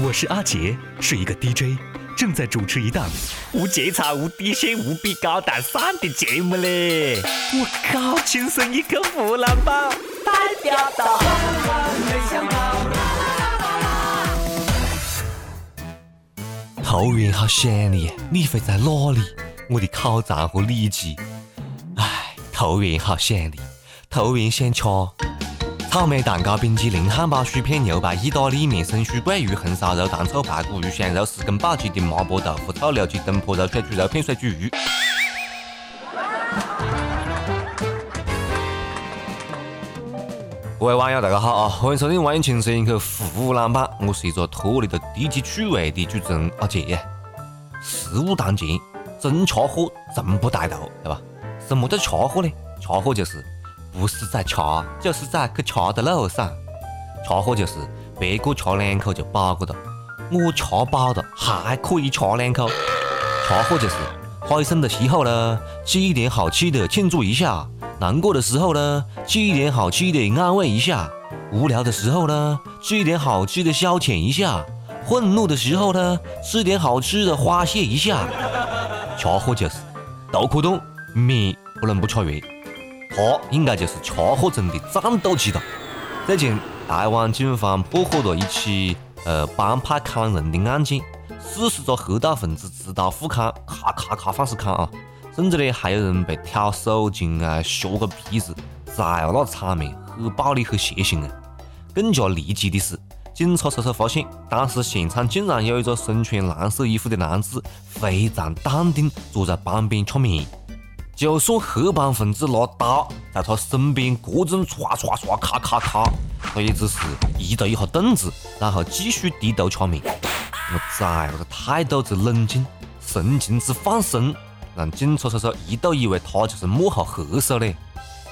我是阿杰，是一个 DJ，正在主持一档无节操、无底线、无比高大上的节目嘞！我靠，亲生一个湖南宝，代表到。桃园好想你，你会在哪里？我的烤肠和里脊。唉，桃园好想你，桃园想吃。草莓蛋糕、冰淇淋、汉堡、薯片、牛排、意大利面、生酥、桂鱼、红烧肉、糖醋排骨、鱼香肉、十根宝鸡丁、麻婆豆腐、臭牛鸡、东坡肉、水煮肉片、水煮鱼。各位网友，大家好啊！欢迎收听《万青声一口湖南版》，我是一个脱离了低级趣味的主持人阿杰。食物当前，真吃货从不带头，对吧？什么叫吃货呢？吃货就是。不是在吃，就是在去吃的路上。吃货就是别个吃两口就饱个了，我吃饱了还可以吃两口。吃货就是海参的时候呢，吃一点好吃的庆祝一下；难过的时候呢，吃一点好吃的安慰一下；无聊的时候呢，吃一点好吃的消遣一下；愤怒的时候呢，吃点好吃的发泄一下。吃货就是豆壳冻面不能不吃完。他应该就是吃货中的战斗机了。最近，台湾警方破获了一起呃帮派砍人的案件，四十个黑道分子持刀互砍，咔咔咔放肆砍啊！甚至呢，还有人被挑手筋啊、削个鼻子，崽哦，那场面很暴力、很血腥啊！更加离奇的是，警察叔叔发现，当时现场竟然有一个身穿蓝色衣服的男子，非常淡定坐在旁边吃面。就算黑帮分子拿刀在他身边各种唰唰唰、咔咔咔，他也只是移了一下凳子，然后继续低头吃面。我崽，那个态度之冷静，神情之放松，让警察叔叔一度以为他就是幕后黑手嘞。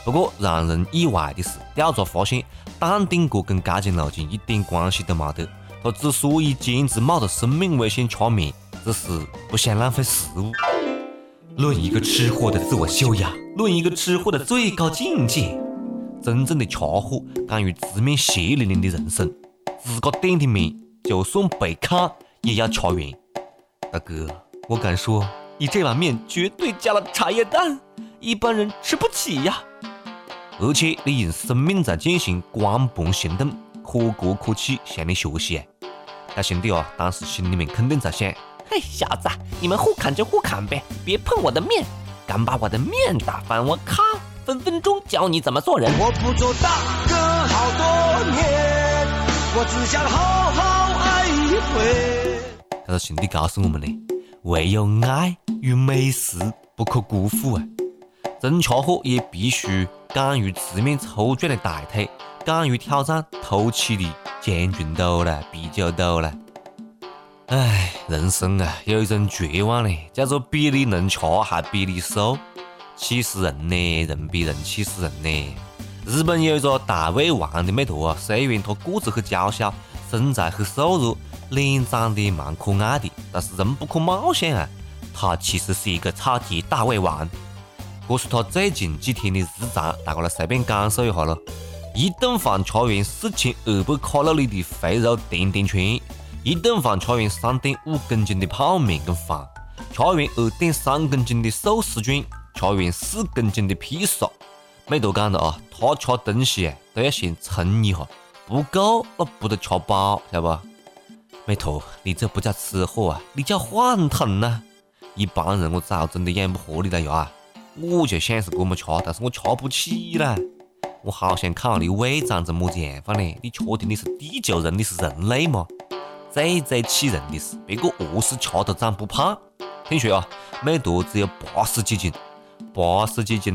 不过让人意外的是，调查发现，淡定哥跟这件路径一点关系都没得。他之所以坚持冒着生命危险吃面，只是不想浪费食物。论一个吃货的自我修养，论一个吃货的最高境界，真正的吃货敢于直面血淋淋的人生，自个点的面就算被砍也要吃完。大哥，我敢说，你这碗面绝对加了茶叶蛋，一般人吃不起呀。而且你用生命在进行光盘行动，可歌可泣，向你学习。这兄弟啊，当时心里面肯定在想。嘿，小子，你们互砍就互砍呗，别碰我的面！敢把我的面打翻，我靠，分分钟教你怎么做人！我不做大哥好多年，我只想好好爱一回。他说：“兄弟告诉我们呢，唯有爱与美食不可辜负啊！真吃货也必须敢于直面粗壮的大腿，敢于挑战凸起的将军肚了、啤酒肚了。”唉，人生啊，有一种绝望呢，叫做比你能吃还比你瘦，气死人呢！人比人气死人呢！日本有一个大胃王的美图啊，虽然他个子很娇小，身材很瘦弱，脸长得蛮可爱的，但是人不可貌相啊，他其实是一个超级大胃王。这是他最近几天的日常，大家来随便感受一下咯。一顿饭吃完四千二百卡路里的肥肉甜甜圈。一顿饭吃完三点五公斤的泡面跟饭，吃完二点三公斤的寿司卷，吃完四公斤的披萨。美图讲的啊，他吃东西都要先称一下，不够那不得吃饱，晓得不？美图，你这不叫吃货啊，你叫幻腾呐！一般人我早真的养不活你了呀！我就想是这么吃，但是我吃不起了。我好想看下你胃长成么子样范呢？你确定你是地球人？你是人类吗？最最气人的是，别个饿死吃都长不胖。听说啊，每坨只有八十几斤，八十几斤